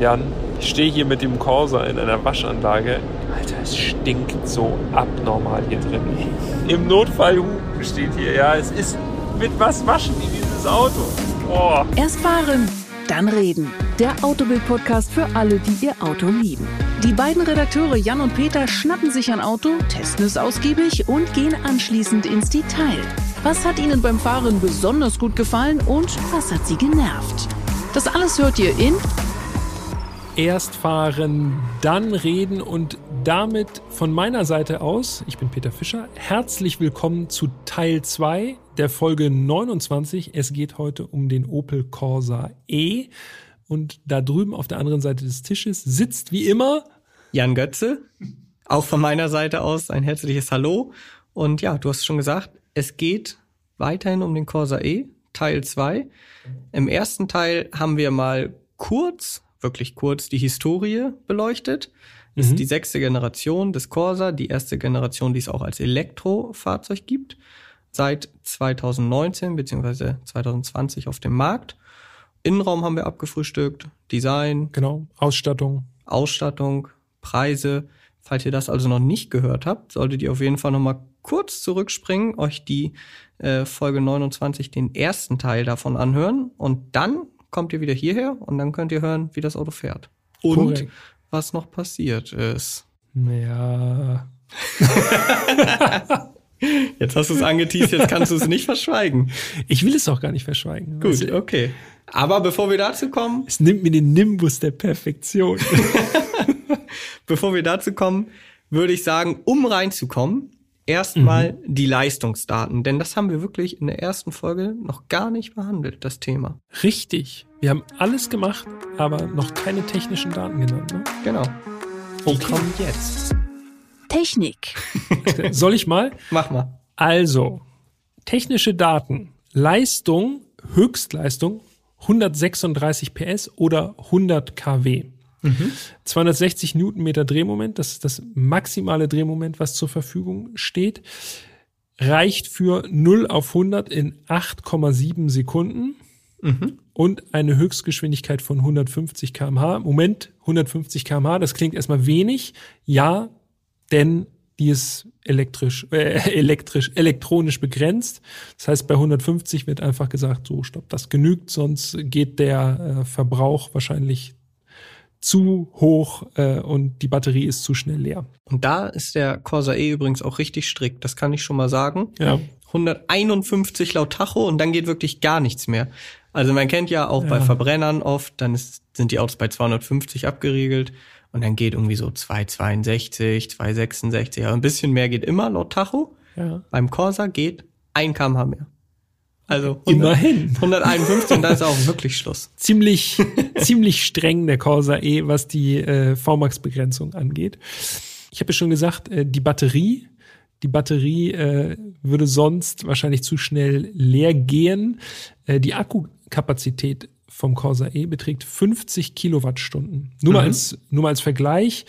Jan, ich stehe hier mit dem Corsa in einer Waschanlage. Alter, es stinkt so abnormal hier drin. Im Notfall steht hier, ja, es ist mit was waschen die dieses Auto. Boah. Erst fahren, dann reden. Der Autobild-Podcast für alle, die ihr Auto lieben. Die beiden Redakteure Jan und Peter schnappen sich ein Auto, testen es ausgiebig und gehen anschließend ins Detail. Was hat ihnen beim Fahren besonders gut gefallen und was hat sie genervt? Das alles hört ihr in Erst fahren, dann reden und damit von meiner Seite aus, ich bin Peter Fischer, herzlich willkommen zu Teil 2 der Folge 29. Es geht heute um den Opel Corsa E. Und da drüben auf der anderen Seite des Tisches sitzt wie immer Jan Götze. Auch von meiner Seite aus ein herzliches Hallo. Und ja, du hast schon gesagt, es geht weiterhin um den Corsa E, Teil 2. Im ersten Teil haben wir mal kurz wirklich kurz die Historie beleuchtet. Das mhm. ist die sechste Generation des Corsa, die erste Generation, die es auch als Elektrofahrzeug gibt, seit 2019 bzw. 2020 auf dem Markt. Innenraum haben wir abgefrühstückt, Design. Genau, Ausstattung. Ausstattung, Preise. Falls ihr das also noch nicht gehört habt, solltet ihr auf jeden Fall nochmal kurz zurückspringen, euch die äh, Folge 29, den ersten Teil davon anhören und dann kommt ihr wieder hierher und dann könnt ihr hören, wie das Auto fährt. Und Korrekt. was noch passiert ist. Ja. jetzt hast du es angeteased, jetzt kannst du es nicht verschweigen. Ich will es auch gar nicht verschweigen. Gut, also, okay. Aber bevor wir dazu kommen. Es nimmt mir den Nimbus der Perfektion. bevor wir dazu kommen, würde ich sagen, um reinzukommen, erstmal mhm. die Leistungsdaten, denn das haben wir wirklich in der ersten Folge noch gar nicht behandelt, das Thema. Richtig. Wir haben alles gemacht, aber noch keine technischen Daten genannt. Ne? Genau. Die okay. kommen jetzt. Technik. Soll ich mal? Mach mal. Also, technische Daten. Leistung, Höchstleistung 136 PS oder 100 kW. Mhm. 260 Newtonmeter Drehmoment, das ist das maximale Drehmoment, was zur Verfügung steht. Reicht für 0 auf 100 in 8,7 Sekunden. Mhm. Und eine Höchstgeschwindigkeit von 150 kmh. Moment, 150 kmh, das klingt erstmal wenig. Ja, denn die ist elektrisch, äh, elektrisch, elektronisch begrenzt. Das heißt, bei 150 wird einfach gesagt, so stopp, das genügt, sonst geht der äh, Verbrauch wahrscheinlich zu hoch äh, und die Batterie ist zu schnell leer. Und da ist der Corsa E übrigens auch richtig strikt, das kann ich schon mal sagen. Ja. 151 laut Tacho und dann geht wirklich gar nichts mehr. Also man kennt ja auch ja. bei Verbrennern oft, dann ist, sind die Autos bei 250 abgeriegelt und dann geht irgendwie so 262, 266, aber ein bisschen mehr geht immer laut Tacho. Ja. Beim Corsa geht ein kmh mehr. Also 100, immerhin 151 und da ist auch wirklich Schluss. Ziemlich ziemlich streng der Corsa E, was die äh, VMAX Begrenzung angeht. Ich habe ja schon gesagt, äh, die Batterie die Batterie äh, würde sonst wahrscheinlich zu schnell leer gehen. Äh, die Akkukapazität vom Corsa E beträgt 50 Kilowattstunden. Nur, mhm. mal als, nur mal als Vergleich.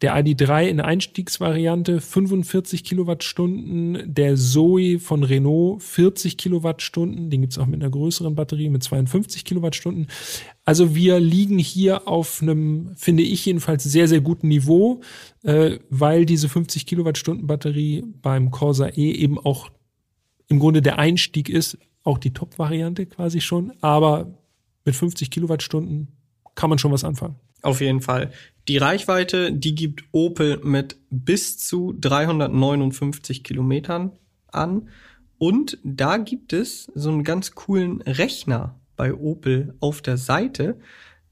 Der ID3 in Einstiegsvariante 45 Kilowattstunden, der Zoe von Renault 40 Kilowattstunden, den gibt's auch mit einer größeren Batterie mit 52 Kilowattstunden. Also wir liegen hier auf einem, finde ich jedenfalls, sehr, sehr guten Niveau, äh, weil diese 50 Kilowattstunden Batterie beim Corsa E eben auch im Grunde der Einstieg ist, auch die Top-Variante quasi schon, aber mit 50 Kilowattstunden kann man schon was anfangen. Auf jeden Fall. Die Reichweite, die gibt Opel mit bis zu 359 Kilometern an. Und da gibt es so einen ganz coolen Rechner bei Opel auf der Seite.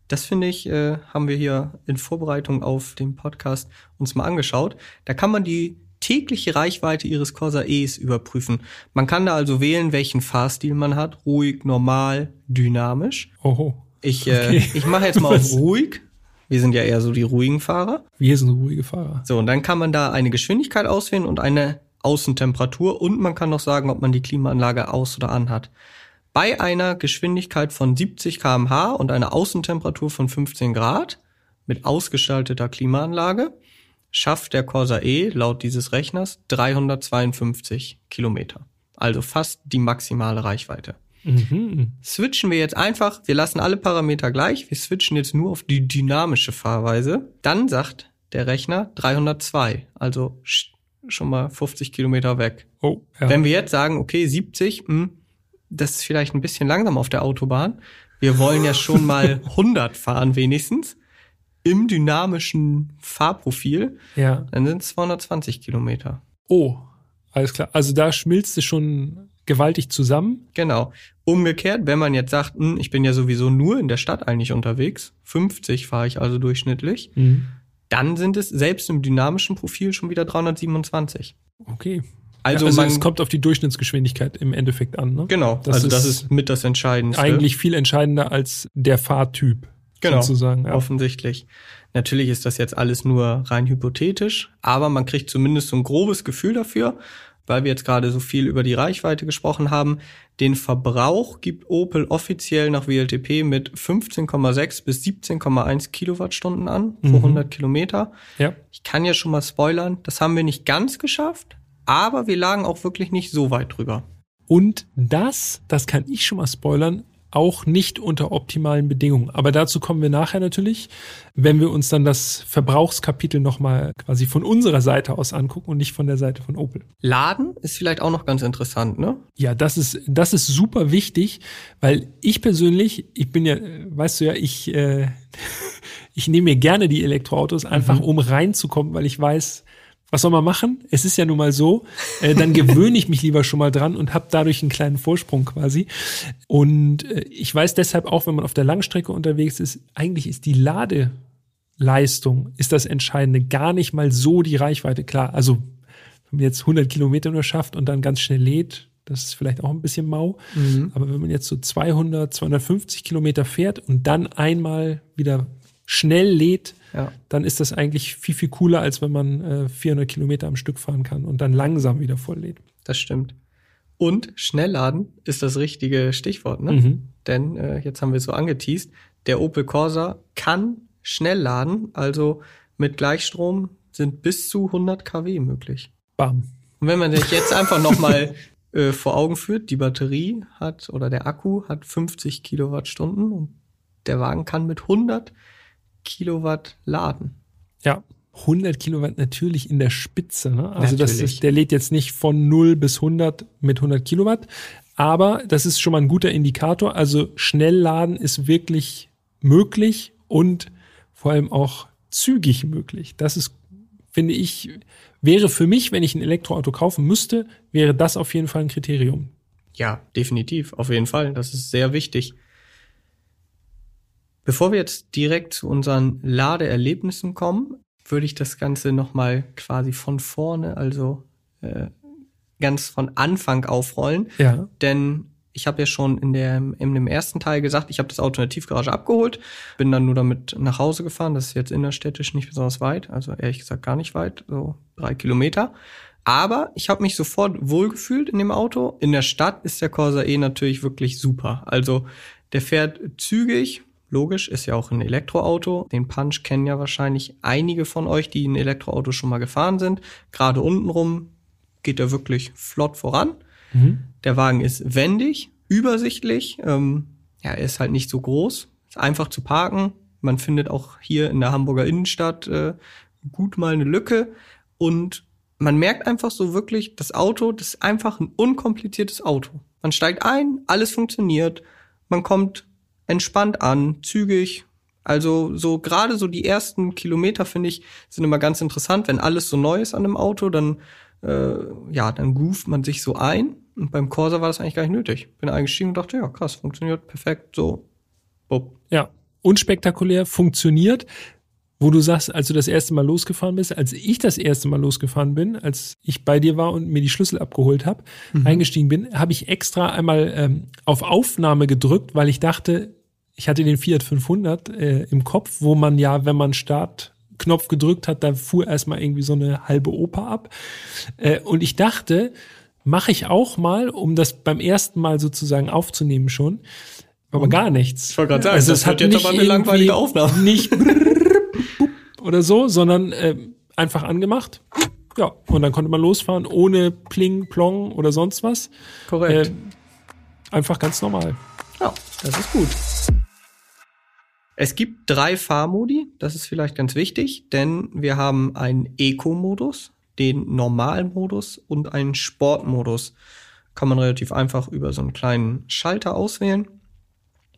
Das finde ich, äh, haben wir hier in Vorbereitung auf den Podcast uns mal angeschaut. Da kann man die tägliche Reichweite ihres Corsa E's überprüfen. Man kann da also wählen, welchen Fahrstil man hat. Ruhig, normal, dynamisch. Oho. Ich, äh, okay. ich mache jetzt mal auf ruhig wir sind ja eher so die ruhigen Fahrer. Wir sind ruhige Fahrer. So, und dann kann man da eine Geschwindigkeit auswählen und eine Außentemperatur und man kann noch sagen, ob man die Klimaanlage aus oder an hat. Bei einer Geschwindigkeit von 70 kmh und einer Außentemperatur von 15 Grad mit ausgestalteter Klimaanlage schafft der Corsa E laut dieses Rechners 352 Kilometer. Also fast die maximale Reichweite. Mhm. Switchen wir jetzt einfach, wir lassen alle Parameter gleich, wir switchen jetzt nur auf die dynamische Fahrweise. Dann sagt der Rechner 302, also sch- schon mal 50 Kilometer weg. Oh, ja. Wenn wir jetzt sagen, okay, 70, hm, das ist vielleicht ein bisschen langsam auf der Autobahn. Wir wollen ja schon mal 100 fahren wenigstens im dynamischen Fahrprofil. ja. Dann sind es 220 Kilometer. Oh, alles klar. Also da schmilzt es schon gewaltig zusammen. Genau. Umgekehrt, wenn man jetzt sagt, hm, ich bin ja sowieso nur in der Stadt eigentlich unterwegs, 50 fahre ich also durchschnittlich, dann sind es selbst im dynamischen Profil schon wieder 327. Okay. Also, ja, also man, es kommt auf die Durchschnittsgeschwindigkeit im Endeffekt an. Ne? genau, Das also das ist ist mit das Entscheidendste. Eigentlich viel entscheidender als der Fahrtyp. Genau, Sozusagen. Ja. offensichtlich. Natürlich ist das jetzt alles nur rein hypothetisch, aber man kriegt zumindest so ein grobes Gefühl dafür, weil wir jetzt gerade so viel über die Reichweite gesprochen haben. Den Verbrauch gibt Opel offiziell nach WLTP mit 15,6 bis 17,1 Kilowattstunden an pro Mhm. 100 Kilometer. ja. Ich kann ja schon mal spoilern, das haben wir nicht ganz geschafft, aber wir lagen auch wirklich nicht so weit drüber. Und das, das kann ich schon mal spoilern, auch nicht unter optimalen Bedingungen. Aber dazu kommen wir nachher natürlich, wenn wir uns dann das Verbrauchskapitel nochmal quasi von unserer Seite aus angucken und nicht von der Seite von Opel. Laden ist vielleicht auch noch ganz interessant, ne? Ja, das ist, das ist super wichtig, weil ich persönlich, ich bin ja, weißt du ja, ich, äh, ich nehme mir gerne die Elektroautos, einfach um reinzukommen, weil ich weiß, was soll man machen? Es ist ja nun mal so, äh, dann gewöhne ich mich lieber schon mal dran und habe dadurch einen kleinen Vorsprung quasi. Und äh, ich weiß deshalb auch, wenn man auf der Langstrecke unterwegs ist, eigentlich ist die Ladeleistung, ist das Entscheidende, gar nicht mal so die Reichweite. Klar, also wenn man jetzt 100 Kilometer nur schafft und dann ganz schnell lädt, das ist vielleicht auch ein bisschen mau. Aber wenn man jetzt so 200, 250 Kilometer fährt und dann einmal wieder schnell lädt, Ja. dann ist das eigentlich viel, viel cooler, als wenn man äh, 400 Kilometer am Stück fahren kann und dann langsam wieder voll lädt. Das stimmt. Und Schnellladen ist das richtige Stichwort, ne? Mhm. Denn äh, jetzt haben wir es so angeteased, der Opel Corsa kann schnell laden, also mit Gleichstrom sind bis zu 100 kW möglich. Bam. Und wenn man sich jetzt einfach nochmal äh, vor Augen führt, die Batterie hat oder der Akku hat 50 Kilowattstunden und der Wagen kann mit 100 Kilowatt laden. Ja. 100 Kilowatt natürlich in der Spitze. Ne? Also das ist, der lädt jetzt nicht von 0 bis 100 mit 100 Kilowatt, aber das ist schon mal ein guter Indikator. Also Schnellladen ist wirklich möglich und vor allem auch zügig möglich. Das ist, finde ich, wäre für mich, wenn ich ein Elektroauto kaufen müsste, wäre das auf jeden Fall ein Kriterium. Ja, definitiv, auf jeden Fall. Das ist sehr wichtig. Bevor wir jetzt direkt zu unseren Ladeerlebnissen kommen, würde ich das Ganze nochmal quasi von vorne, also äh, ganz von Anfang aufrollen. Ja. Denn ich habe ja schon in, der, in dem ersten Teil gesagt, ich habe das Auto in der Tiefgarage abgeholt, bin dann nur damit nach Hause gefahren. Das ist jetzt innerstädtisch nicht besonders weit, also ehrlich gesagt gar nicht weit, so drei Kilometer. Aber ich habe mich sofort wohlgefühlt in dem Auto. In der Stadt ist der Corsa E natürlich wirklich super. Also der fährt zügig, logisch, ist ja auch ein Elektroauto. Den Punch kennen ja wahrscheinlich einige von euch, die in Elektroauto schon mal gefahren sind. Gerade untenrum geht er wirklich flott voran. Mhm. Der Wagen ist wendig, übersichtlich. Ähm, ja, er ist halt nicht so groß. Ist einfach zu parken. Man findet auch hier in der Hamburger Innenstadt äh, gut mal eine Lücke. Und man merkt einfach so wirklich, das Auto, das ist einfach ein unkompliziertes Auto. Man steigt ein, alles funktioniert. Man kommt entspannt an, zügig. Also so gerade so die ersten Kilometer finde ich sind immer ganz interessant, wenn alles so neu ist an einem Auto, dann äh, ja, dann groovt man sich so ein. Und beim Corsa war das eigentlich gar nicht nötig. Bin eingestiegen und dachte, ja, krass, funktioniert perfekt, so. Bup. Ja, unspektakulär, funktioniert. Wo du sagst, als du das erste Mal losgefahren bist, als ich das erste Mal losgefahren bin, als ich bei dir war und mir die Schlüssel abgeholt habe, eingestiegen bin, habe ich extra einmal ähm, auf Aufnahme gedrückt, weil ich dachte, ich hatte den Fiat 500 äh, im Kopf, wo man ja, wenn man Startknopf gedrückt hat, da fuhr erstmal irgendwie so eine halbe Oper ab. Äh, und ich dachte, mache ich auch mal, um das beim ersten Mal sozusagen aufzunehmen schon. Aber gar nichts. Ich wollte gerade sagen, Also das wird hat jetzt aber eine langweilige Aufnahme. Nicht oder so, sondern äh, einfach angemacht. Ja, und dann konnte man losfahren ohne Pling, Plong oder sonst was. Korrekt. Äh, einfach ganz normal. Ja, das ist gut. Es gibt drei Fahrmodi, das ist vielleicht ganz wichtig, denn wir haben einen Eco-Modus, den Normalmodus und einen Sportmodus. Kann man relativ einfach über so einen kleinen Schalter auswählen.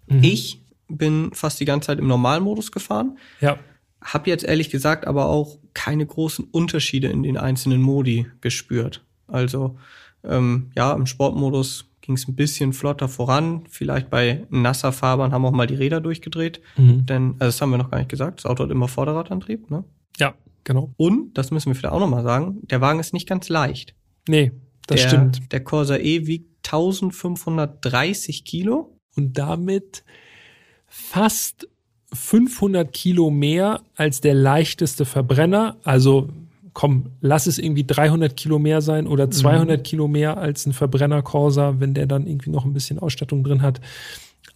Mhm. Ich bin fast die ganze Zeit im Normalmodus gefahren. Ja. Hab jetzt ehrlich gesagt aber auch keine großen Unterschiede in den einzelnen Modi gespürt. Also ähm, ja, im Sportmodus ging es ein bisschen flotter voran. Vielleicht bei nasser Fahrbahn haben auch mal die Räder durchgedreht. Mhm. Denn, also das haben wir noch gar nicht gesagt, das Auto hat immer Vorderradantrieb, ne? Ja, genau. Und, das müssen wir vielleicht auch nochmal sagen, der Wagen ist nicht ganz leicht. Nee, das der, stimmt. Der Corsa E wiegt 1530 Kilo. Und damit fast 500 Kilo mehr als der leichteste Verbrenner. Also komm, lass es irgendwie 300 Kilo mehr sein oder 200 mhm. Kilo mehr als ein Verbrenner Corsa, wenn der dann irgendwie noch ein bisschen Ausstattung drin hat.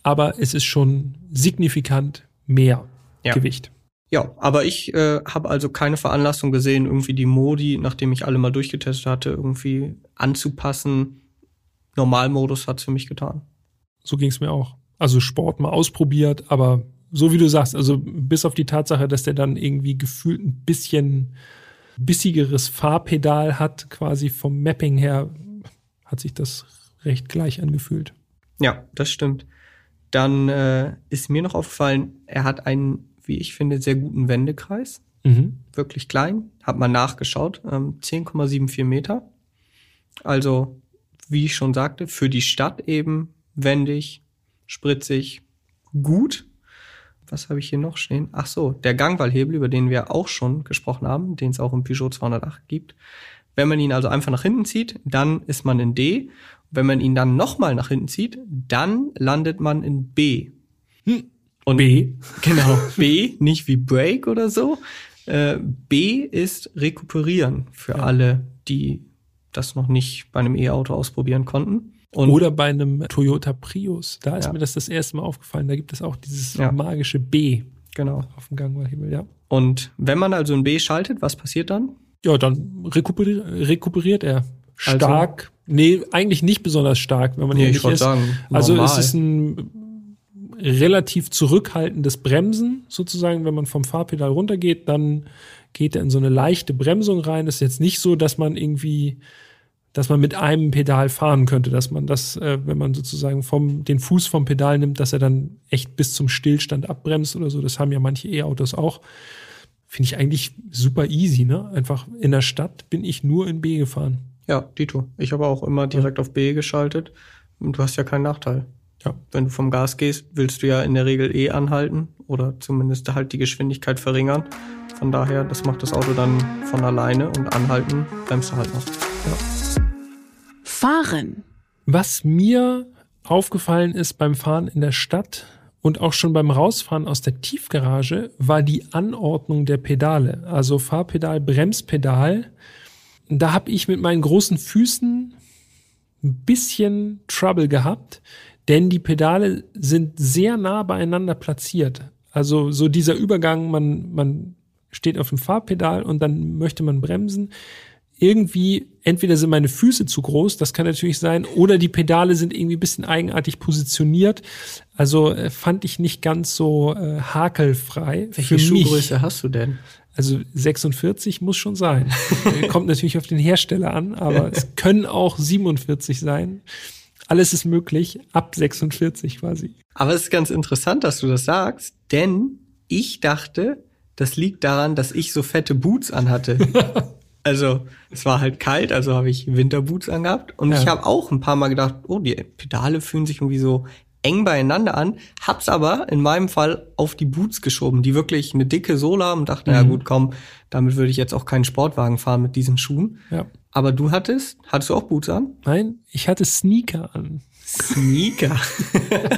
Aber es ist schon signifikant mehr ja. Gewicht. Ja, aber ich äh, habe also keine Veranlassung gesehen, irgendwie die Modi, nachdem ich alle mal durchgetestet hatte, irgendwie anzupassen. Normalmodus hat's für mich getan. So ging's mir auch. Also Sport mal ausprobiert, aber so wie du sagst, also bis auf die Tatsache, dass der dann irgendwie gefühlt ein bisschen bissigeres Fahrpedal hat, quasi vom Mapping her, hat sich das recht gleich angefühlt. Ja, das stimmt. Dann äh, ist mir noch aufgefallen, er hat einen, wie ich finde, sehr guten Wendekreis. Mhm. Wirklich klein. Hab mal nachgeschaut. Ähm, 10,74 Meter. Also, wie ich schon sagte, für die Stadt eben wendig, spritzig, gut was habe ich hier noch stehen? Ach so, der Gangwallhebel, über den wir auch schon gesprochen haben, den es auch im Peugeot 208 gibt. Wenn man ihn also einfach nach hinten zieht, dann ist man in D. Wenn man ihn dann nochmal nach hinten zieht, dann landet man in B. Hm. Und B? Genau, B, nicht wie Break oder so. Äh, B ist rekuperieren für ja. alle, die das noch nicht bei einem E-Auto ausprobieren konnten. Und Oder bei einem Toyota Prius. Da ist ja. mir das das erste Mal aufgefallen. Da gibt es auch dieses ja. magische B. Genau. Auf dem Gangwallhebel, ja. Und wenn man also ein B schaltet, was passiert dann? Ja, dann rekuperiert, rekuperiert er. Also stark. Also, nee, eigentlich nicht besonders stark, wenn man nee, ehrlich ich ist. Sagen, also es ist ein relativ zurückhaltendes Bremsen sozusagen. Wenn man vom Fahrpedal runtergeht, dann geht er in so eine leichte Bremsung rein. Das ist jetzt nicht so, dass man irgendwie dass man mit einem Pedal fahren könnte, dass man das, äh, wenn man sozusagen vom, den Fuß vom Pedal nimmt, dass er dann echt bis zum Stillstand abbremst oder so. Das haben ja manche E-Autos auch. Finde ich eigentlich super easy, ne? Einfach in der Stadt bin ich nur in B gefahren. Ja, Dito. Ich habe auch immer direkt ja. auf B geschaltet. Und du hast ja keinen Nachteil. Ja. Wenn du vom Gas gehst, willst du ja in der Regel E anhalten oder zumindest halt die Geschwindigkeit verringern. Von daher, das macht das Auto dann von alleine und anhalten bremst du halt noch. Ja fahren. Was mir aufgefallen ist beim Fahren in der Stadt und auch schon beim Rausfahren aus der Tiefgarage, war die Anordnung der Pedale. Also Fahrpedal, Bremspedal. Da habe ich mit meinen großen Füßen ein bisschen Trouble gehabt, denn die Pedale sind sehr nah beieinander platziert. Also so dieser Übergang, man, man steht auf dem Fahrpedal und dann möchte man bremsen irgendwie, entweder sind meine Füße zu groß, das kann natürlich sein, oder die Pedale sind irgendwie ein bisschen eigenartig positioniert. Also äh, fand ich nicht ganz so äh, hakelfrei. Welche Schuhgröße hast du denn? Also 46 muss schon sein. Kommt natürlich auf den Hersteller an, aber es können auch 47 sein. Alles ist möglich, ab 46 quasi. Aber es ist ganz interessant, dass du das sagst, denn ich dachte, das liegt daran, dass ich so fette Boots anhatte. Also es war halt kalt, also habe ich Winterboots angehabt. Und ja. ich habe auch ein paar Mal gedacht, oh, die Pedale fühlen sich irgendwie so eng beieinander an. Hab's aber in meinem Fall auf die Boots geschoben, die wirklich eine dicke Sohle haben und dachte, mhm. ja gut, komm, damit würde ich jetzt auch keinen Sportwagen fahren mit diesen Schuhen. Ja. Aber du hattest, hattest du auch Boots an? Nein, ich hatte Sneaker an. Sneaker.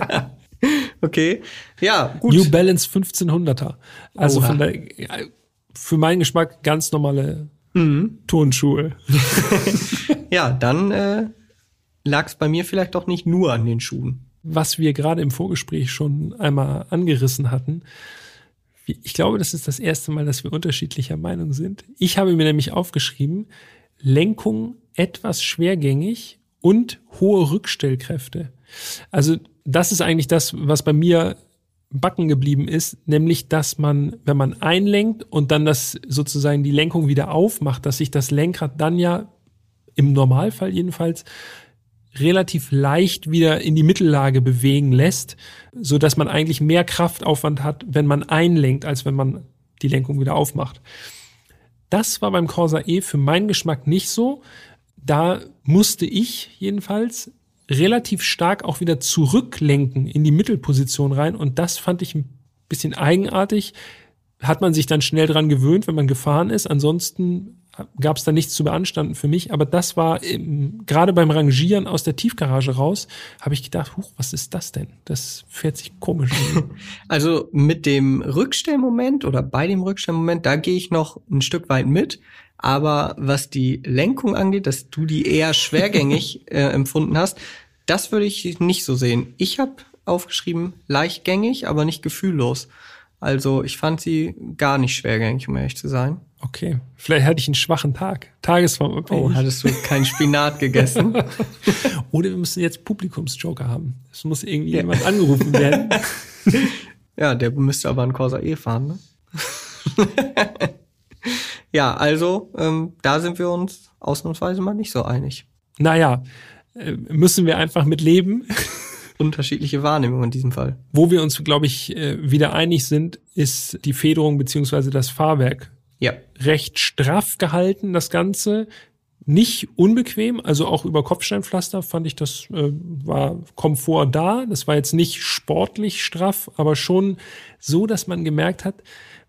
okay. Ja, gut. New Balance 1500er. Also Oha. von der, für meinen Geschmack ganz normale Mhm. Turnschuhe. ja, dann äh, lag es bei mir vielleicht doch nicht nur an den Schuhen. Was wir gerade im Vorgespräch schon einmal angerissen hatten, ich glaube, das ist das erste Mal, dass wir unterschiedlicher Meinung sind. Ich habe mir nämlich aufgeschrieben, Lenkung etwas schwergängig und hohe Rückstellkräfte. Also das ist eigentlich das, was bei mir backen geblieben ist, nämlich dass man, wenn man einlenkt und dann das sozusagen die Lenkung wieder aufmacht, dass sich das Lenkrad dann ja im Normalfall jedenfalls relativ leicht wieder in die Mittellage bewegen lässt, so dass man eigentlich mehr Kraftaufwand hat, wenn man einlenkt, als wenn man die Lenkung wieder aufmacht. Das war beim Corsa E für meinen Geschmack nicht so. Da musste ich jedenfalls relativ stark auch wieder zurücklenken in die Mittelposition rein und das fand ich ein bisschen eigenartig. Hat man sich dann schnell dran gewöhnt, wenn man gefahren ist. Ansonsten gab es da nichts zu beanstanden für mich. Aber das war gerade beim Rangieren aus der Tiefgarage raus, habe ich gedacht, huch, was ist das denn? Das fährt sich komisch. also mit dem Rückstellmoment oder bei dem Rückstellmoment, da gehe ich noch ein Stück weit mit. Aber was die Lenkung angeht, dass du die eher schwergängig äh, empfunden hast, das würde ich nicht so sehen. Ich habe aufgeschrieben leichtgängig, aber nicht gefühllos. Also ich fand sie gar nicht schwergängig, um ehrlich zu sein. Okay, vielleicht hatte ich einen schwachen Tag. Tagesform. Oh, hattest du keinen Spinat gegessen? Oder wir müssen jetzt Publikumsjoker haben. Es muss irgendwie ja. jemand angerufen werden. ja, der müsste aber einen Corsa E fahren, ne? Ja, also ähm, da sind wir uns ausnahmsweise mal nicht so einig. Naja, äh, müssen wir einfach mit leben unterschiedliche Wahrnehmungen in diesem Fall. Wo wir uns, glaube ich, äh, wieder einig sind, ist die Federung beziehungsweise das Fahrwerk. Ja. Recht straff gehalten, das Ganze. Nicht unbequem, also auch über Kopfsteinpflaster fand ich, das äh, war Komfort da. Das war jetzt nicht sportlich straff, aber schon so, dass man gemerkt hat,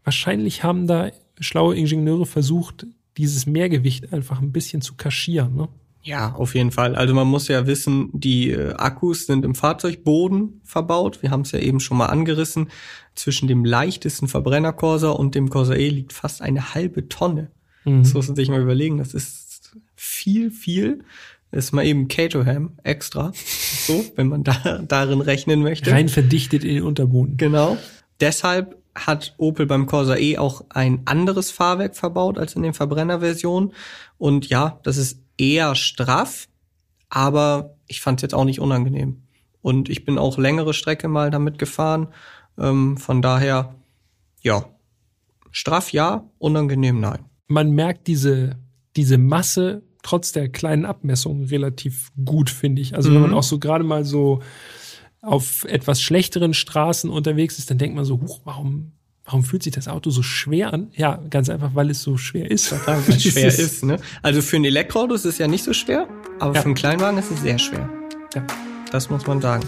wahrscheinlich haben da schlaue Ingenieure versucht, dieses Mehrgewicht einfach ein bisschen zu kaschieren. Ne? Ja, auf jeden Fall. Also man muss ja wissen, die äh, Akkus sind im Fahrzeugboden verbaut. Wir haben es ja eben schon mal angerissen. Zwischen dem leichtesten Verbrenner Corsa und dem Corsa E liegt fast eine halbe Tonne. Mhm. Das muss man sich mal überlegen. Das ist viel, viel. Das ist mal eben Caterham extra. so, wenn man da darin rechnen möchte. Rein verdichtet in den Unterboden. Genau. Deshalb hat Opel beim Corsa E auch ein anderes Fahrwerk verbaut als in den Verbrennerversionen. Und ja, das ist eher straff, aber ich fand es jetzt auch nicht unangenehm. Und ich bin auch längere Strecke mal damit gefahren. Ähm, von daher, ja, straff ja, unangenehm nein. Man merkt diese, diese Masse trotz der kleinen Abmessung relativ gut, finde ich. Also mhm. wenn man mhm. auch so gerade mal so auf etwas schlechteren Straßen unterwegs ist, dann denkt man so, huch, warum Warum fühlt sich das Auto so schwer an? Ja, ganz einfach, weil es so schwer ist. Weil es schwer ist, ne? Also für ein Elektroauto ist es ja nicht so schwer, aber ja. für einen Kleinwagen ist es sehr schwer. Ja, das muss man sagen.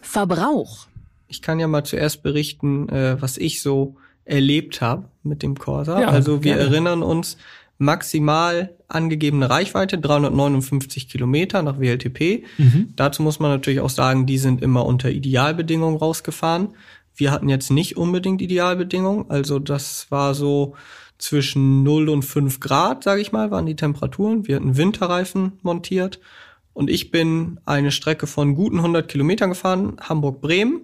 Verbrauch. Ich kann ja mal zuerst berichten, äh, was ich so erlebt habe mit dem Corsa. Ja, also wir gerne. erinnern uns, maximal angegebene Reichweite 359 Kilometer nach WLTP. Mhm. Dazu muss man natürlich auch sagen, die sind immer unter Idealbedingungen rausgefahren. Wir hatten jetzt nicht unbedingt Idealbedingungen, also das war so zwischen 0 und 5 Grad, sage ich mal, waren die Temperaturen. Wir hatten Winterreifen montiert und ich bin eine Strecke von guten 100 Kilometern gefahren, Hamburg-Bremen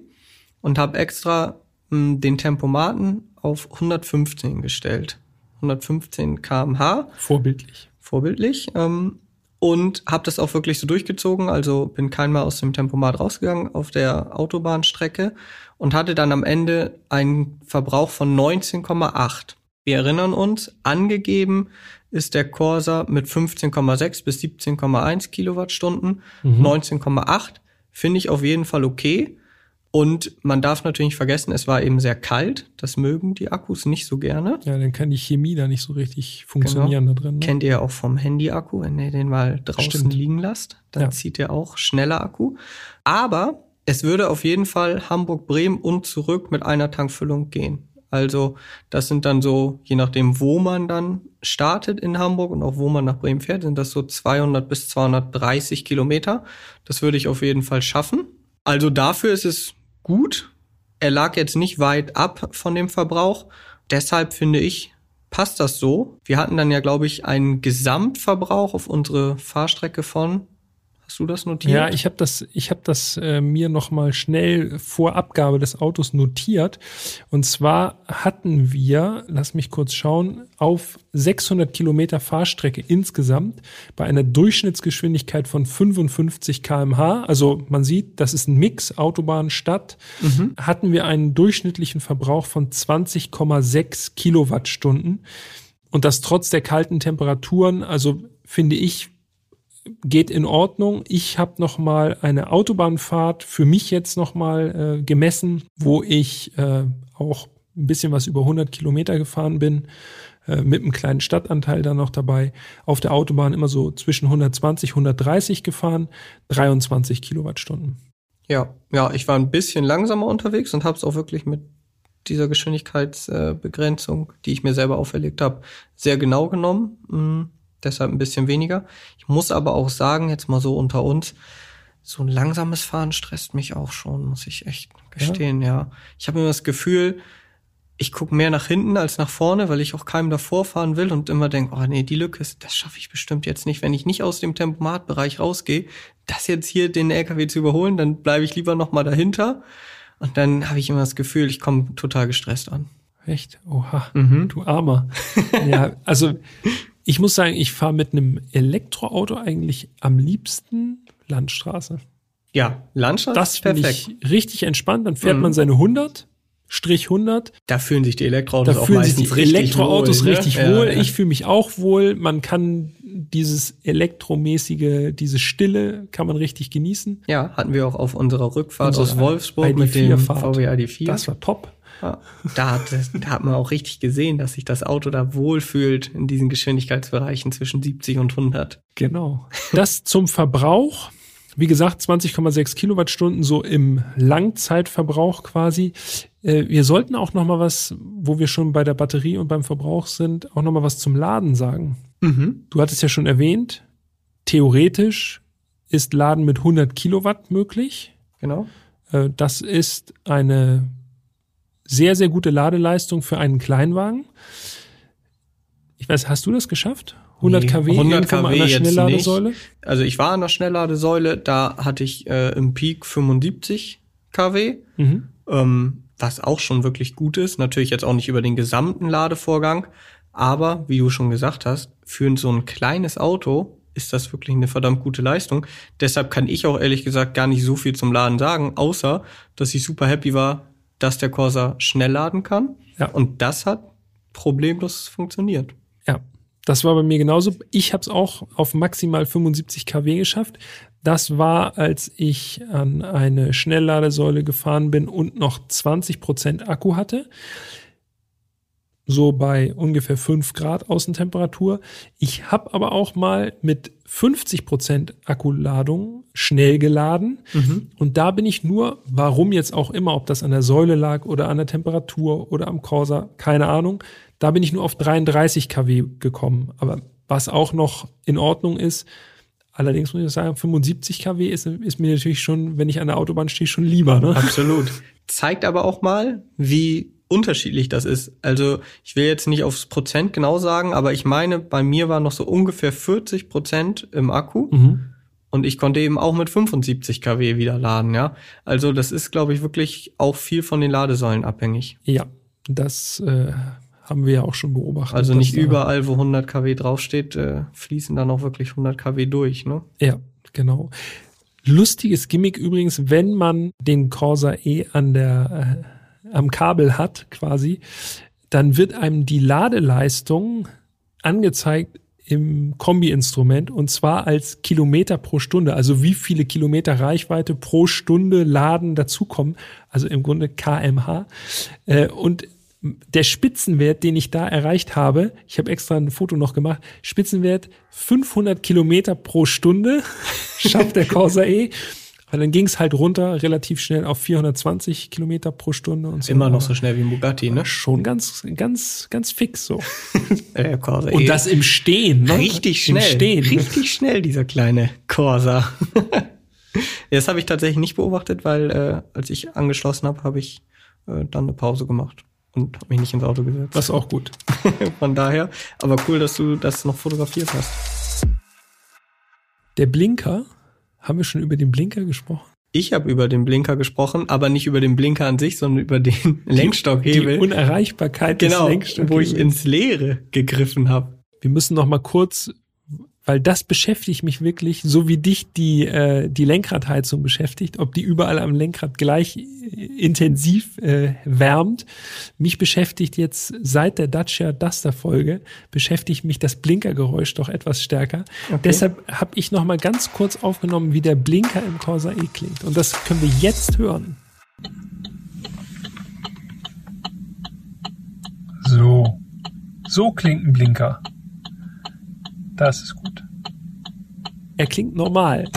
und habe extra mh, hm, den Tempomaten auf 115 gestellt. 115 kmh. Vorbildlich. Vorbildlich. Ähm, und habe das auch wirklich so durchgezogen. Also bin keinmal aus dem Tempomat rausgegangen auf der Autobahnstrecke und hatte dann am Ende einen Verbrauch von 19,8. Wir erinnern uns, angegeben ist der Corsa mit 15,6 bis 17,1 Kilowattstunden. Mhm. 19,8 finde ich auf jeden Fall okay. Und man darf natürlich nicht vergessen, es war eben sehr kalt. Das mögen die Akkus nicht so gerne. Ja, dann kann die Chemie da nicht so richtig funktionieren genau. da drin. Ne? Kennt ihr ja auch vom Handy-Akku, wenn ihr den mal draußen Stimmt. liegen lasst, dann ja. zieht er auch schneller Akku. Aber es würde auf jeden Fall Hamburg-Bremen und zurück mit einer Tankfüllung gehen. Also das sind dann so, je nachdem, wo man dann startet in Hamburg und auch wo man nach Bremen fährt, sind das so 200 bis 230 Kilometer. Das würde ich auf jeden Fall schaffen. Also dafür ist es gut. Er lag jetzt nicht weit ab von dem Verbrauch. Deshalb finde ich, passt das so. Wir hatten dann ja, glaube ich, einen Gesamtverbrauch auf unsere Fahrstrecke von Hast du das notiert? Ja, ich habe das, ich habe das äh, mir noch mal schnell vor Abgabe des Autos notiert. Und zwar hatten wir, lass mich kurz schauen, auf 600 Kilometer Fahrstrecke insgesamt bei einer Durchschnittsgeschwindigkeit von 55 km/h. Also man sieht, das ist ein Mix Autobahn Stadt. Mhm. Hatten wir einen durchschnittlichen Verbrauch von 20,6 Kilowattstunden. Und das trotz der kalten Temperaturen. Also finde ich geht in Ordnung. Ich habe noch mal eine Autobahnfahrt für mich jetzt noch mal äh, gemessen, wo ich äh, auch ein bisschen was über 100 Kilometer gefahren bin, äh, mit einem kleinen Stadtanteil dann noch dabei. Auf der Autobahn immer so zwischen 120, 130 gefahren, 23 Kilowattstunden. Ja, ja, ich war ein bisschen langsamer unterwegs und habe es auch wirklich mit dieser Geschwindigkeitsbegrenzung, die ich mir selber auferlegt habe, sehr genau genommen. Deshalb ein bisschen weniger. Ich muss aber auch sagen, jetzt mal so unter uns, so ein langsames Fahren stresst mich auch schon, muss ich echt gestehen, ja. ja. Ich habe immer das Gefühl, ich gucke mehr nach hinten als nach vorne, weil ich auch keinem davor fahren will und immer denke, oh nee, die Lücke, das schaffe ich bestimmt jetzt nicht. Wenn ich nicht aus dem Tempomatbereich rausgehe, das jetzt hier den LKW zu überholen, dann bleibe ich lieber noch mal dahinter. Und dann habe ich immer das Gefühl, ich komme total gestresst an. Echt? Oha, mhm. du Armer. ja, also ich muss sagen, ich fahre mit einem Elektroauto eigentlich am liebsten Landstraße. Ja, Landstraße das perfekt. Ich richtig entspannt. Dann fährt mhm. man seine 100, Strich 100. Da fühlen sich die Elektroautos da auch fühlen sich die richtig Elektroautos wohl, richtig ne? wohl. Ja, ja. Ich fühle mich auch wohl. Man kann dieses elektromäßige, diese Stille kann man richtig genießen. Ja, hatten wir auch auf unserer Rückfahrt Unsere aus Wolfsburg mit dem ID4-Fahrt. VW ID4. Das war top. Da, hat, da hat man auch richtig gesehen, dass sich das Auto da wohlfühlt in diesen Geschwindigkeitsbereichen zwischen 70 und 100. Genau. Das zum Verbrauch. Wie gesagt, 20,6 Kilowattstunden so im Langzeitverbrauch quasi. Äh, Wir sollten auch noch mal was, wo wir schon bei der Batterie und beim Verbrauch sind, auch noch mal was zum Laden sagen. Mhm. Du hattest ja schon erwähnt, theoretisch ist Laden mit 100 Kilowatt möglich. Genau. Äh, Das ist eine sehr, sehr gute Ladeleistung für einen Kleinwagen. Ich weiß, hast du das geschafft? 100 Nee, kW 100 irgendwo mal an kW der Schnellladesäule? Also ich war an der Schnellladesäule, da hatte ich äh, im Peak 75 kW, Mhm. ähm, was auch schon wirklich gut ist. Natürlich jetzt auch nicht über den gesamten Ladevorgang, aber wie du schon gesagt hast, für so ein kleines Auto ist das wirklich eine verdammt gute Leistung. Deshalb kann ich auch ehrlich gesagt gar nicht so viel zum Laden sagen, außer dass ich super happy war, dass der Corsa schnell laden kann. Ja. Und das hat problemlos funktioniert. Ja, das war bei mir genauso. Ich habe es auch auf maximal 75 kW geschafft. Das war, als ich an eine Schnellladesäule gefahren bin und noch 20 Prozent Akku hatte. So bei ungefähr 5 Grad Außentemperatur. Ich habe aber auch mal mit 50 Prozent Akkuladung schnell geladen. Und da bin ich nur, warum jetzt auch immer, ob das an der Säule lag oder an der Temperatur oder am Corsa, keine Ahnung. Da bin ich nur auf 33 kW gekommen. Aber was auch noch in Ordnung ist, allerdings muss ich sagen, 75 kW ist, ist mir natürlich schon, wenn ich an der Autobahn stehe, schon lieber. Ne? Absolut. Zeigt aber auch mal, wie unterschiedlich das ist. Also ich will jetzt nicht aufs Prozent genau sagen, aber ich meine, bei mir war noch so ungefähr 40 Prozent im Akku Mhm. und ich konnte eben auch mit 75 kW wieder laden, ja. Also das ist, glaube ich, wirklich auch viel von den Ladesäulen abhängig. Ja, das äh, haben wir ja auch schon beobachtet. Also nicht überall, wo 100 kW draufsteht, äh, fließen dann auch wirklich 100 kW durch, ne? Ja, genau. Lustiges Gimmick übrigens, wenn man den Corsa E an der, äh, am Kabel hat, quasi, dann wird einem die Ladeleistung angezeigt im Kombi-Instrument und zwar als Kilometer pro Stunde, also wie viele Kilometer Reichweite pro Stunde Laden dazukommen, also im Grunde kmh. Äh, und der Spitzenwert, den ich da erreicht habe, ich habe extra ein Foto noch gemacht, Spitzenwert 500 Kilometer pro Stunde schafft der Corsa E. Weil dann ging es halt runter relativ schnell auf 420 Kilometer pro Stunde und so. Immer noch so schnell wie ein Bugatti, ne? Schon ganz, ganz, ganz fix so. Äh, Corsa Und eh. das im Stehen, ne? Richtig Im schnell. Stehen. Richtig schnell, dieser kleine Corsa. das habe ich tatsächlich nicht beobachtet, weil äh, als ich angeschlossen habe, habe ich äh, dann eine Pause gemacht und habe mich nicht ins Auto gesetzt. Das ist auch gut. Von daher. Aber cool, dass du das noch fotografiert hast. Der Blinker Haben wir schon über den Blinker gesprochen? Ich habe über den Blinker gesprochen, aber nicht über den Blinker an sich, sondern über den Lenkstockhebel. Die Unerreichbarkeit genau, des Lenkstockhebels. wo ich ins Leere gegriffen habe. Wir müssen noch mal kurz weil das beschäftigt mich wirklich, so wie dich die, äh, die Lenkradheizung beschäftigt, ob die überall am Lenkrad gleich intensiv äh, wärmt. Mich beschäftigt jetzt seit der Dacia Duster Folge, beschäftigt mich das Blinkergeräusch doch etwas stärker. Okay. Deshalb habe ich noch mal ganz kurz aufgenommen, wie der Blinker im Corsa E klingt. Und das können wir jetzt hören. So. So klingt ein Blinker. Das ist gut. Er klingt normal.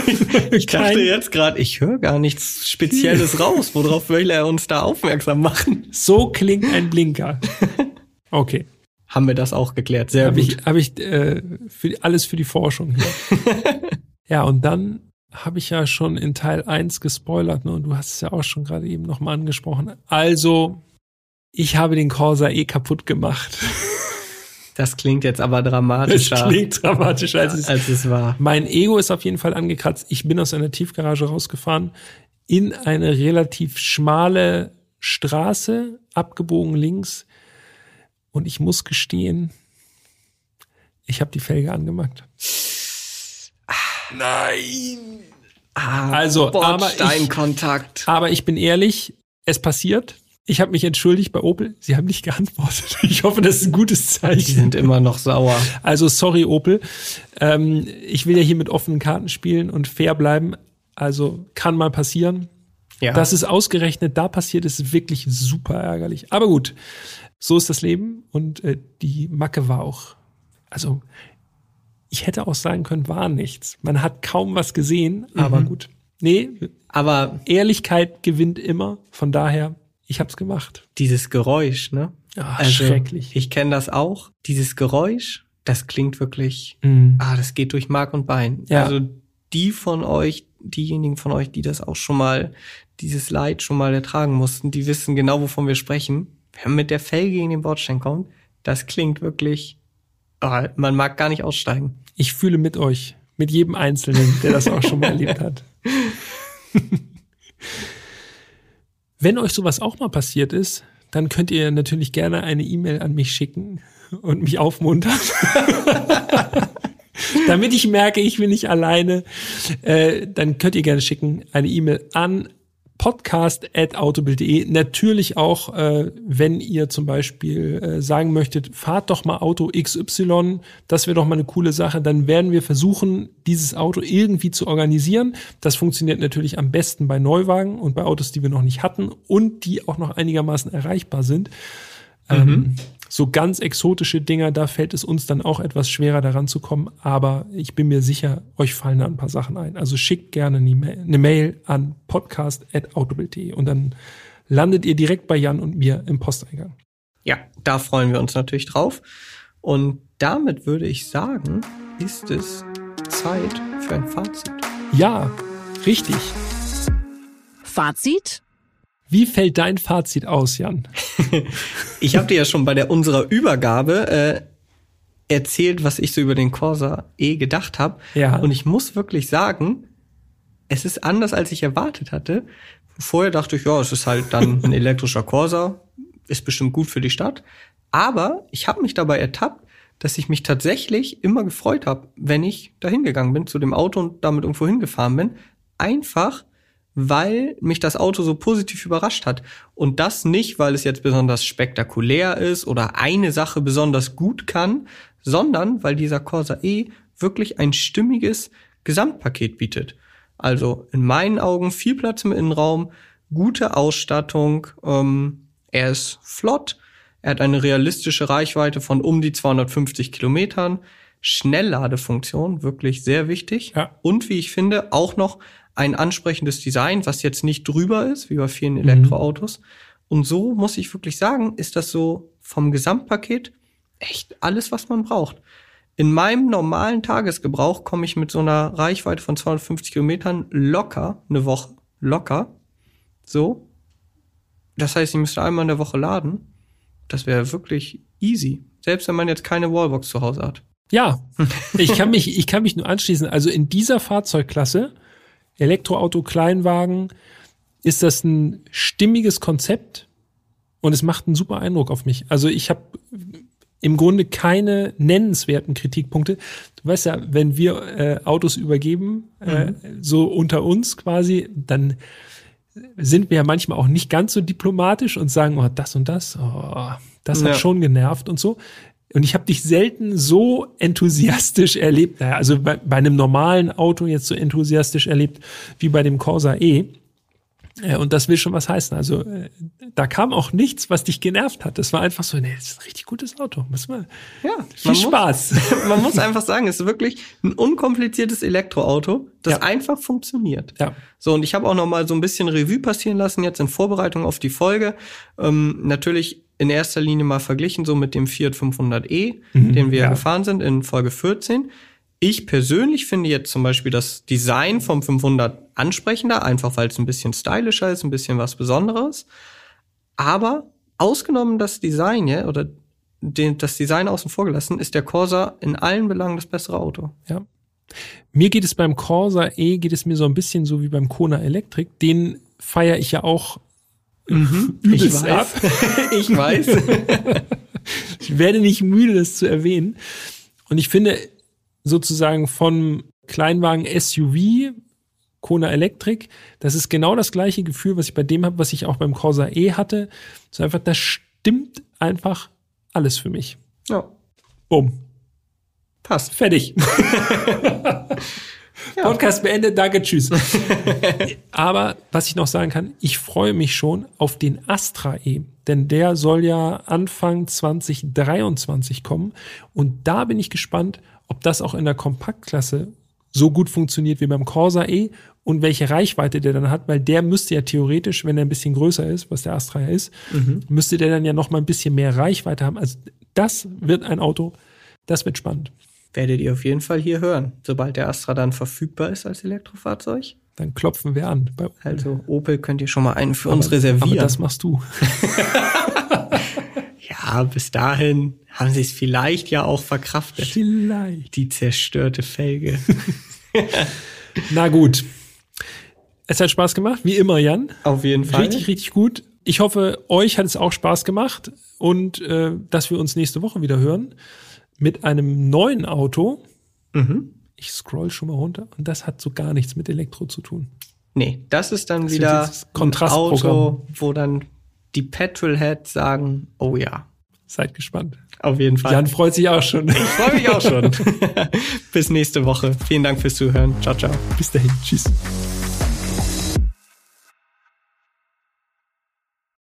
ich dachte jetzt gerade, ich höre gar nichts Spezielles raus. Worauf will er uns da aufmerksam machen? So klingt ein Blinker. Okay. Haben wir das auch geklärt. Sehr hab gut. Ich, Habe ich äh, für, alles für die Forschung hier. ja, und dann habe ich ja schon in Teil 1 gespoilert, ne? Und du hast es ja auch schon gerade eben nochmal angesprochen. Also, ich habe den Corsa eh kaputt gemacht. Das klingt jetzt aber dramatischer. Das klingt dramatischer, als es, als es war. Mein Ego ist auf jeden Fall angekratzt. Ich bin aus einer Tiefgarage rausgefahren, in eine relativ schmale Straße, abgebogen links. Und ich muss gestehen, ich habe die Felge angemacht. Nein! Ah, also, aber ich, aber ich bin ehrlich, es passiert. Ich habe mich entschuldigt bei Opel. Sie haben nicht geantwortet. Ich hoffe, das ist ein gutes Zeichen. Die sind immer noch sauer. Also sorry, Opel. Ähm, ich will ja hier mit offenen Karten spielen und fair bleiben. Also kann mal passieren. Ja. Dass es ausgerechnet da passiert, ist wirklich super ärgerlich. Aber gut, so ist das Leben und äh, die Macke war auch. Also ich hätte auch sagen können, war nichts. Man hat kaum was gesehen, aber mhm. gut. Nee, aber Ehrlichkeit gewinnt immer. Von daher ich hab's gemacht. Dieses Geräusch, ne? Ach, also, schrecklich. Ich kenne das auch. Dieses Geräusch, das klingt wirklich, mm. ah, das geht durch Mark und Bein. Ja. Also die von euch, diejenigen von euch, die das auch schon mal, dieses Leid schon mal ertragen mussten, die wissen genau, wovon wir sprechen. Wenn man mit der Felge gegen den Bordstein kommt, das klingt wirklich, oh, man mag gar nicht aussteigen. Ich fühle mit euch, mit jedem Einzelnen, der das auch schon mal erlebt hat. Wenn euch sowas auch mal passiert ist, dann könnt ihr natürlich gerne eine E-Mail an mich schicken und mich aufmuntern. Damit ich merke, ich bin nicht alleine, äh, dann könnt ihr gerne schicken eine E-Mail an podcast.autobild.de. Natürlich auch, äh, wenn ihr zum Beispiel äh, sagen möchtet, fahrt doch mal Auto XY, das wäre doch mal eine coole Sache, dann werden wir versuchen, dieses Auto irgendwie zu organisieren. Das funktioniert natürlich am besten bei Neuwagen und bei Autos, die wir noch nicht hatten und die auch noch einigermaßen erreichbar sind. Mhm. Ähm, so ganz exotische Dinger, da fällt es uns dann auch etwas schwerer daran zu kommen. Aber ich bin mir sicher, euch fallen da ein paar Sachen ein. Also schickt gerne eine Mail an podcast.autobild.de und dann landet ihr direkt bei Jan und mir im Posteingang. Ja, da freuen wir uns natürlich drauf. Und damit würde ich sagen, ist es Zeit für ein Fazit. Ja, richtig. Fazit? Wie fällt dein Fazit aus, Jan? ich habe dir ja schon bei der unserer Übergabe äh, erzählt, was ich so über den Corsa E gedacht habe. Ja. Und ich muss wirklich sagen, es ist anders, als ich erwartet hatte. Vorher dachte ich, ja, es ist halt dann ein elektrischer Corsa, ist bestimmt gut für die Stadt. Aber ich habe mich dabei ertappt, dass ich mich tatsächlich immer gefreut habe, wenn ich dahin gegangen bin zu dem Auto und damit irgendwo hingefahren bin. Einfach, weil mich das Auto so positiv überrascht hat. Und das nicht, weil es jetzt besonders spektakulär ist oder eine Sache besonders gut kann, sondern weil dieser Corsa E wirklich ein stimmiges Gesamtpaket bietet. Also in meinen Augen viel Platz im Innenraum, gute Ausstattung, ähm, er ist flott, er hat eine realistische Reichweite von um die 250 Kilometern, Schnellladefunktion, wirklich sehr wichtig. Ja. Und wie ich finde, auch noch ein ansprechendes Design, was jetzt nicht drüber ist, wie bei vielen mhm. Elektroautos. Mhm. Und so muss ich wirklich sagen, ist das so vom Gesamtpaket echt alles, was man braucht. In meinem normalen Tagesgebrauch komme ich mit so einer Reichweite von 250 Kilometern locker eine Woche. Locker. So. Das heißt, ich müsste einmal in der Woche laden. Das wäre wirklich easy. Selbst wenn man jetzt keine Wallbox zu Hause hat. Ja, ich kann mich, ich kann mich nur anschließen. Also in dieser Fahrzeugklasse, Elektroauto, Kleinwagen, ist das ein stimmiges Konzept und es macht einen super Eindruck auf mich. Also ich habe im Grunde keine nennenswerten Kritikpunkte. Du weißt ja, wenn wir äh, Autos übergeben, äh, Mhm. so unter uns quasi, dann sind wir ja manchmal auch nicht ganz so diplomatisch und sagen, oh, das und das, oh, das hat Ja. schon genervt und so. Und ich habe dich selten so enthusiastisch erlebt, naja, also bei, bei einem normalen Auto jetzt so enthusiastisch erlebt wie bei dem Corsa E. Äh, Und das will schon was heißen. Also äh, da kam auch nichts, was dich genervt hat. Das war einfach so, nee, das ist ein richtig gutes Auto. Muss man, Ja, viel man Spaß. Muss, man muss einfach sagen, es ist wirklich ein unkompliziertes Elektroauto, das Ja. einfach funktioniert. Ja. So, und ich habe auch noch mal so ein bisschen Revue passieren lassen jetzt in Vorbereitung auf die Folge. Ähm, natürlich in erster Linie mal verglichen so mit dem Fiat 500e, den wir ja. gefahren sind in Folge 14. Ich persönlich finde jetzt zum Beispiel das Design vom 500 ansprechender, einfach weil es ein bisschen stylischer ist, ein bisschen was Besonderes. Aber ausgenommen das Design, ja, oder den, das Design außen vor gelassen, ist der Corsa in allen Belangen das bessere Auto. Ja. Mir geht es beim Corsa E, geht es mir so ein bisschen so wie beim Kona Electric. Den feiere ich ja auch übelst ab. ich weiß. Ich werde nicht müde, das zu erwähnen. Und ich finde sozusagen von Kleinwagen SUV, Kona Electric, das ist genau das gleiche Gefühl, was ich bei dem habe, was ich auch beim Corsa E hatte. So einfach, das stimmt einfach alles für mich. ja, Bumm. passt. Fertig. Podcast beendet, danke, tschüss. Aber was ich noch sagen kann, ich freue mich schon auf den Astra E, denn der soll ja Anfang 2023 kommen und da bin ich gespannt, ob das auch in der Kompaktklasse so gut funktioniert wie beim Corsa E und welche Reichweite der dann hat, weil der müsste ja theoretisch, wenn er ein bisschen größer ist, was der Astra ja ist, müsste der dann ja noch mal ein bisschen mehr Reichweite haben. Also das wird ein Auto, das wird spannend. Werdet ihr auf jeden Fall hier hören, sobald der Astra dann verfügbar ist als Elektrofahrzeug. Dann klopfen wir an. Also Opel könnt ihr schon mal einen für uns aber, reservieren. Aber das machst du. ja, bis dahin haben sie es vielleicht ja auch verkraftet. Vielleicht. Die zerstörte Felge. Na gut. Es hat Spaß gemacht, wie immer, Jan. Auf jeden Fall. Richtig, richtig gut. Ich hoffe, euch hat es auch Spaß gemacht und äh, dass wir uns nächste Woche wieder hören mit einem neuen Auto. Mhm. Ich scroll schon mal runter und das hat so gar nichts mit Elektro zu tun. Nee, das ist dann Das wieder Kontrastprogramm. Auto, wo dann die Petrolheads sagen, oh ja, Seid gespannt. auf jeden Fall. Jan freut sich auch schon. ich freue mich auch schon. Bis nächste Woche. Vielen Dank fürs Zuhören. Ciao, ciao. Bis dahin. Tschüss.